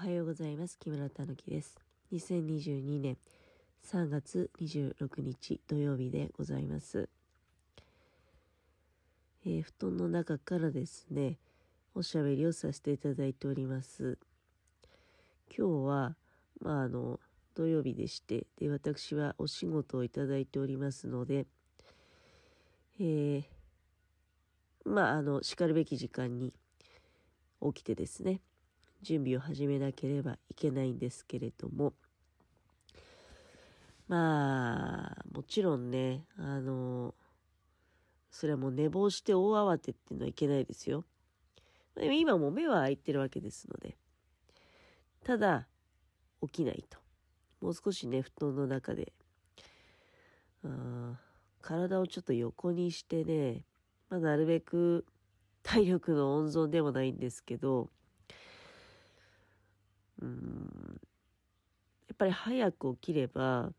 はようございます。木村たぬきです。2022年3月26日土曜日でございます。えー布団の中からですね、おしゃべりをさせていただいております。今日は、まあ、あの、土曜日でして、で、私はお仕事をいただいておりますので、えーまあ、あの、叱るべき時間に起きてですね、準備を始めなければいけないんですけれども、まあ、もちろんね、あの、それはもう寝坊して大慌てっていうのはいけないですよ。でも今も目は開いてるわけですので、ただ、起きないと。もう少しね、布団の中で、あ体をちょっと横にしてね、まあ、なるべく体力の温存でもないんですけど、うんやっぱり早く起きれば、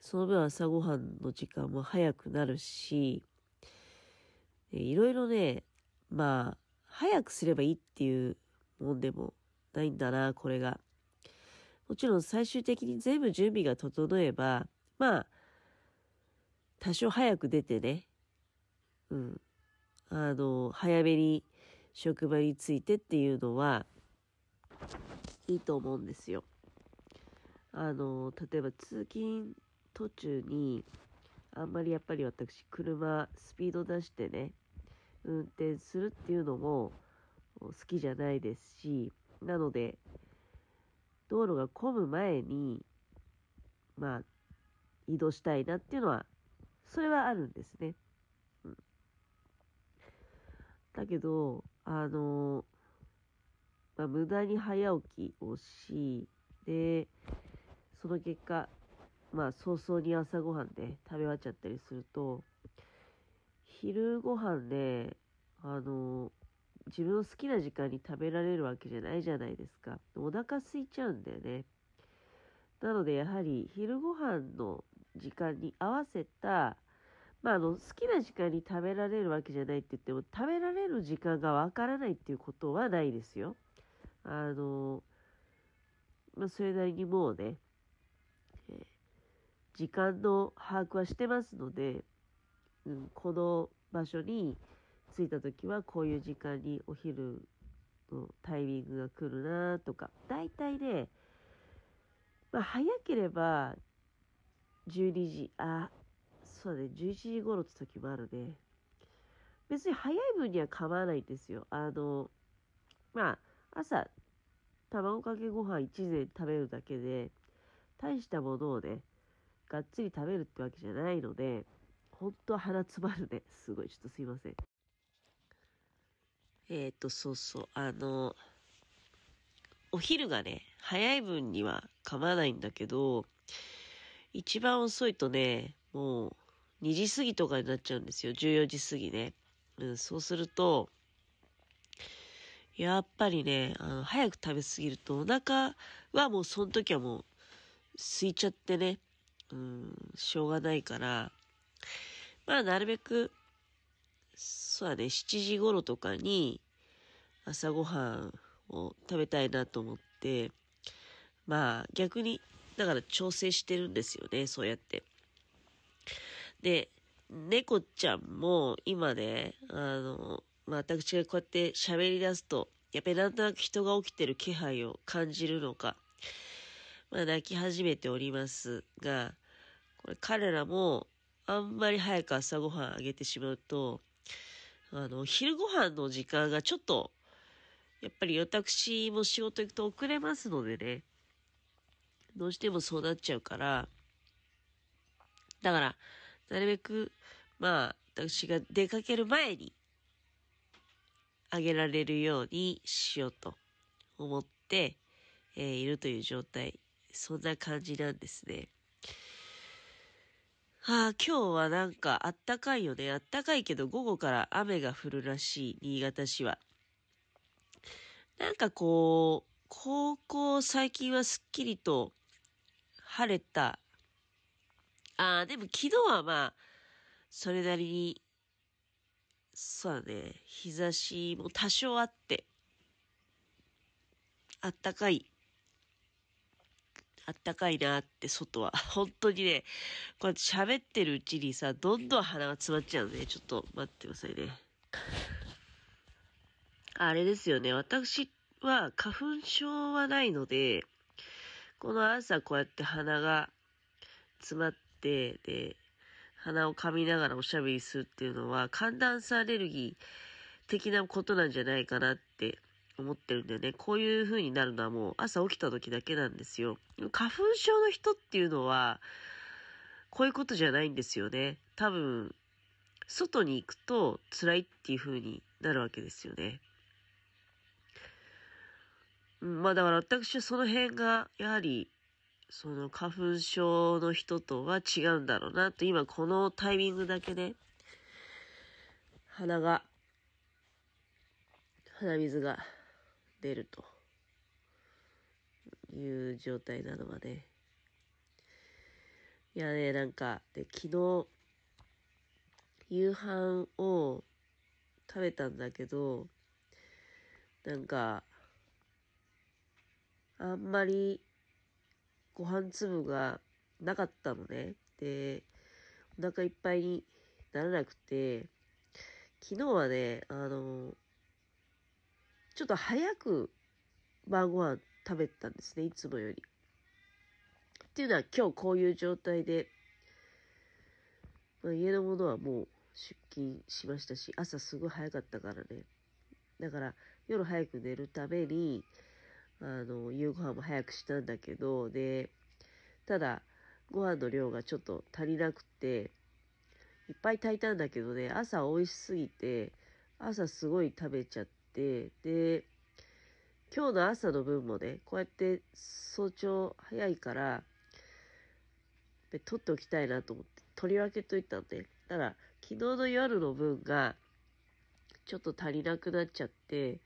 その分朝ごはんの時間も早くなるし、いろいろね、まあ、早くすればいいっていうもんでもないんだな、これが。もちろん最終的に全部準備が整えば、まあ、多少早く出てね、うん、あの、早めに職場に着いてっていうのは、いいと思うんですよ。あの、例えば通勤途中に、あんまりやっぱり私、車、スピード出してね、運転するっていうのも好きじゃないですし、なので、道路が混む前に、まあ、移動したいなっていうのは、それはあるんですね。うん、だけど、あの、まあ、無駄に早起きをし、で、その結果、まあ、早々に朝ごはんで食べ終わっちゃったりすると、昼ごはんで、あの、自分の好きな時間に食べられるわけじゃないじゃないですか。お腹空いちゃうんだよね。なので、やはり昼ごはんの時間に合わせた、まあ、あの、好きな時間に食べられるわけじゃないって言っても、食べられる時間がわからないっていうことはないですよ。あの、まあ、それなりにもうね、えー時間の把握はしてますので、うん、この場所に着いた時はこういう時間にお昼のタイミングが来るなとか、大体ね、まあ、早ければ12時、あ、そうだね、11時頃って時もあるね。別に早い分には構わないんですよ。あの、まあ、朝、卵かけご飯一膳食べるだけで、大したものをね、がっつり食べるってわけじゃないので、本当は鼻詰まるね。すごい、ちょっとすいません。えっ、と、そうそう、あの、お昼がね、早い分には構わないんだけど、一番遅いとね、もう2時過ぎとかになっちゃうんですよ。14時過ぎね。うん、そうすると、やっぱりね、あの、早く食べ過ぎるとお腹はもうその時はもう空いちゃってね、うん、しょうがないから、まあなるべく、そうだね、7時頃とかに朝ごはんを食べたいなと思って、まあ逆に、だから調整してるんですよね、そうやって。で、猫ちゃんも今ね、あの、まあ私がこうやって喋り出すと、やっぱりなんとなく人が起きてる気配を感じるのか、まあ泣き始めておりますが、これ彼らもあんまり早く朝ごはんあげてしまうと、あの、昼ご飯の時間がちょっと、やっぱり私も仕事行くと遅れますのでね、どうしてもそうなっちゃうから、だから、なるべく、まあ、私が出かける前に、あげられるようにしようと思って、えーいるという状態。そんな感じなんですね。はあ、今日はなんかあったかいよね。あったかいけど午後から雨が降るらしい、新潟市は。なんかこう、ここ最近はすっきりと晴れた。ああ、でも昨日はまあ、それなりに、そうだね、日差しも多少あって、あったかい。あったかいなって外は。本当にね、こうやって喋ってるうちにさ、どんどん鼻が詰まっちゃうね。ちょっと待ってくださいね。あれですよね。私は花粉症はないので、この朝こうやって鼻が詰まって、で、鼻を噛みながらおしゃべりするっていうのは寒暖差アレルギー的なことなんじゃないかなって思ってるんだよね。こういう風になるのはもう朝起きた時だけなんですよ。花粉症の人っていうのは、こういうことじゃないんですよね。多分、外に行くと辛いっていう風になるわけですよね。うん、まあだから私はその辺が、やはり、その花粉症の人とは違うんだろうなと、今このタイミングだけね、鼻が、鼻水が出るという状態なのはね。いやね、なんか、で、昨日、夕飯を食べたんだけど、なんか、あんまりご飯粒がなかったのね。で、お腹いっぱいにならなくて、昨日はね、あの、ちょっと早く晩ご飯食べたんですね、いつもより。っていうのは今日こういう状態で、まあ、家のものはもう出勤しましたし、朝すごい早かったからね。だから夜早く寝るために、あの、夕ご飯も早くしたんだけど、で、ただ、ご飯の量がちょっと足りなくて、いっぱい炊いたんだけどね、朝美味しすぎて、朝すごい食べちゃって、で、今日の朝の分もね、こうやって早朝早いから、で取っておきたいなと思って、取り分けといたんで、ただ、昨日の夜の分が、ちょっと足りなくなっちゃって、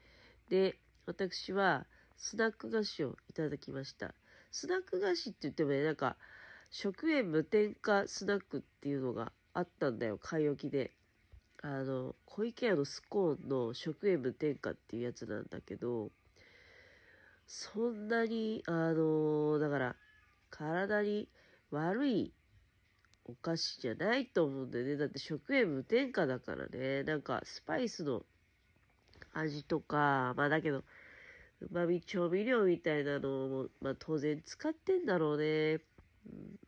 で、私は、スナック菓子をいただきました。スナック菓子って言ってもね、なんか、食塩無添加スナックっていうのがあったんだよ、買い置きで。あの、小池屋のスコーンの食塩無添加っていうやつなんだけど、そんなに、あのだから、体に悪いお菓子じゃないと思うんだよね。だって食塩無添加だからね。なんか、スパイスの味とか、まあだけど、うまみ調味料みたいなのも、まあ当然使ってんだろうね。うん、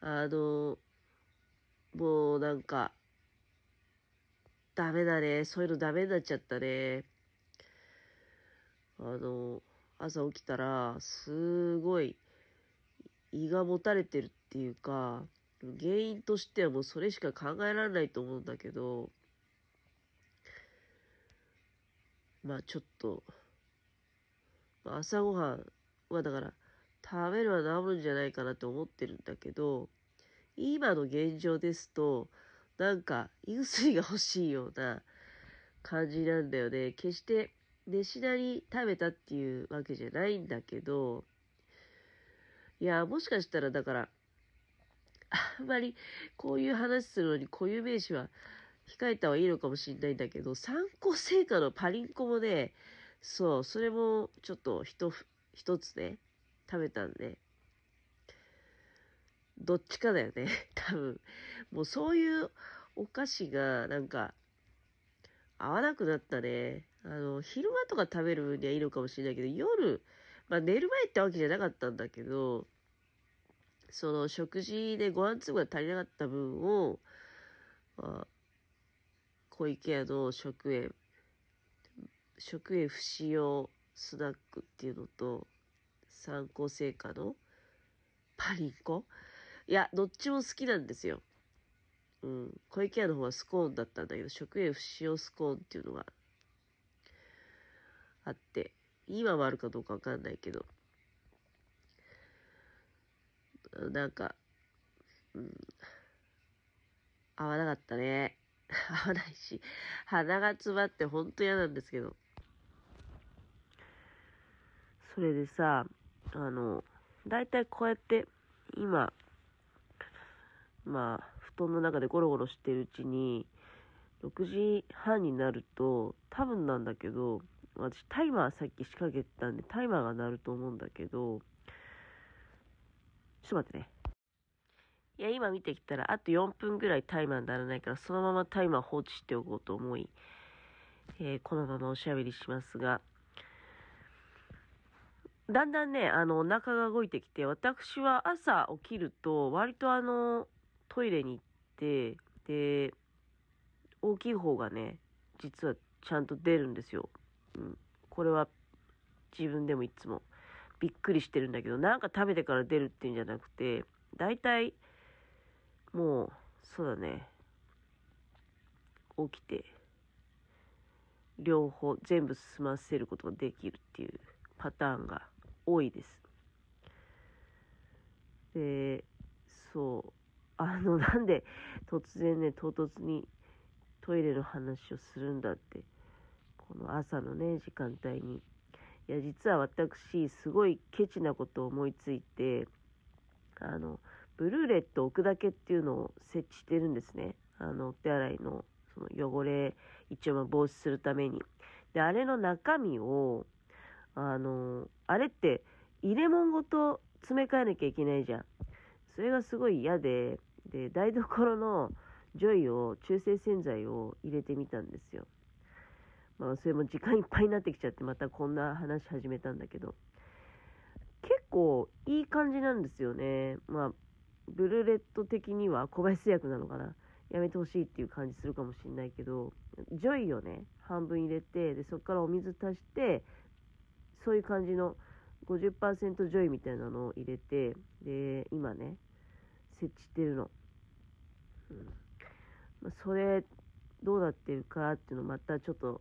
あの、もうなんか、ダメだね。そういうのダメになっちゃったね。あの、朝起きたら、すごい、胃がもたれてるっていうか、原因としてはもうそれしか考えられないと思うんだけど、まあちょっと、朝ごはんはだから食べるは治るんじゃないかなって思ってるんだけど、今の現状ですと、なんか胃薬が欲しいような感じなんだよね。決して寝しなに食べたっていうわけじゃないんだけど、いや、もしかしたらだから、あんまりこういう話するのに固有名詞は控えた方がいいのかもしれないんだけど、参考成果のパリンコもね、そう、それもちょっと一一つね、食べたんで、どっちかだよね、多分。もうそういうお菓子がなんか合わなくなったね。あの、昼間とか食べる分にはいいのかもしれないけど、夜、まあ寝る前ってわけじゃなかったんだけど、その食事でご飯粒が足りなかった分を、まあ、小池屋の食塩食塩不使用スナックっていうのと、参考成果のパリンコ？いや、どっちも好きなんですよ。うん。小池屋の方はスコーンだったんだけど、食塩不使用スコーンっていうのがあって、今もあるかどうかわかんないけど、なんか、うん、合わなかったね。合わないし、鼻が詰まってほんと嫌なんですけど。それでさ、あの、だいたいこうやって、今、まあ、布団の中でゴロゴロしてるうちに、6時半になると、多分なんだけど、私タイマーさっき仕掛けたんで、タイマーが鳴ると思うんだけど、ちょっと待ってね。いや、今見てきたら、あと4分ぐらいタイマーにならないから、そのままタイマー放置しておこうと思い、えーこのままおしゃべりしますが、だんだんね、あの、お腹が動いてきて、私は朝起きると、割とあの、トイレに行って、で、大きい方がね、実はちゃんと出るんですよ。うん。これは自分でもいつもびっくりしてるんだけど、なんか食べてから出るっていうんじゃなくて、だいたい、もう、そうだね、起きて、両方全部済ませることができるっていうパターンが多いです。で、そう、あの、なんで突然ね、唐突にトイレの話をするんだって、この朝のね、時間帯に。いや、実は私、すごいケチなことを思いついて、あの、ブルーレット置くだけっていうのを設置してるんですね。あの、お手洗いの、その汚れ、一応ま防止するために。で、あれの中身を、あの、あれって入れ物ごと詰め替えなきゃいけないじゃん。それがすごい嫌で、で、台所のジョイを、中性洗剤を入れてみたんですよ。まあ、それも時間いっぱいになってきちゃって、またこんな話始めたんだけど、結構いい感じなんですよね。まあ、ブルーレット的には小林製薬なのかな。やめてほしいっていう感じするかもしれないけど、ジョイをね、半分入れて、で、そこからお水足して、そういう感じの50%ジョイみたいなのを入れて、で、今ね、設置してるの。うん。まあ、それ、どうなってるかっていうのまたちょっと、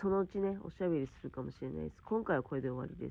そのうちね、おしゃべりするかもしれないです。今回はこれで終わりです。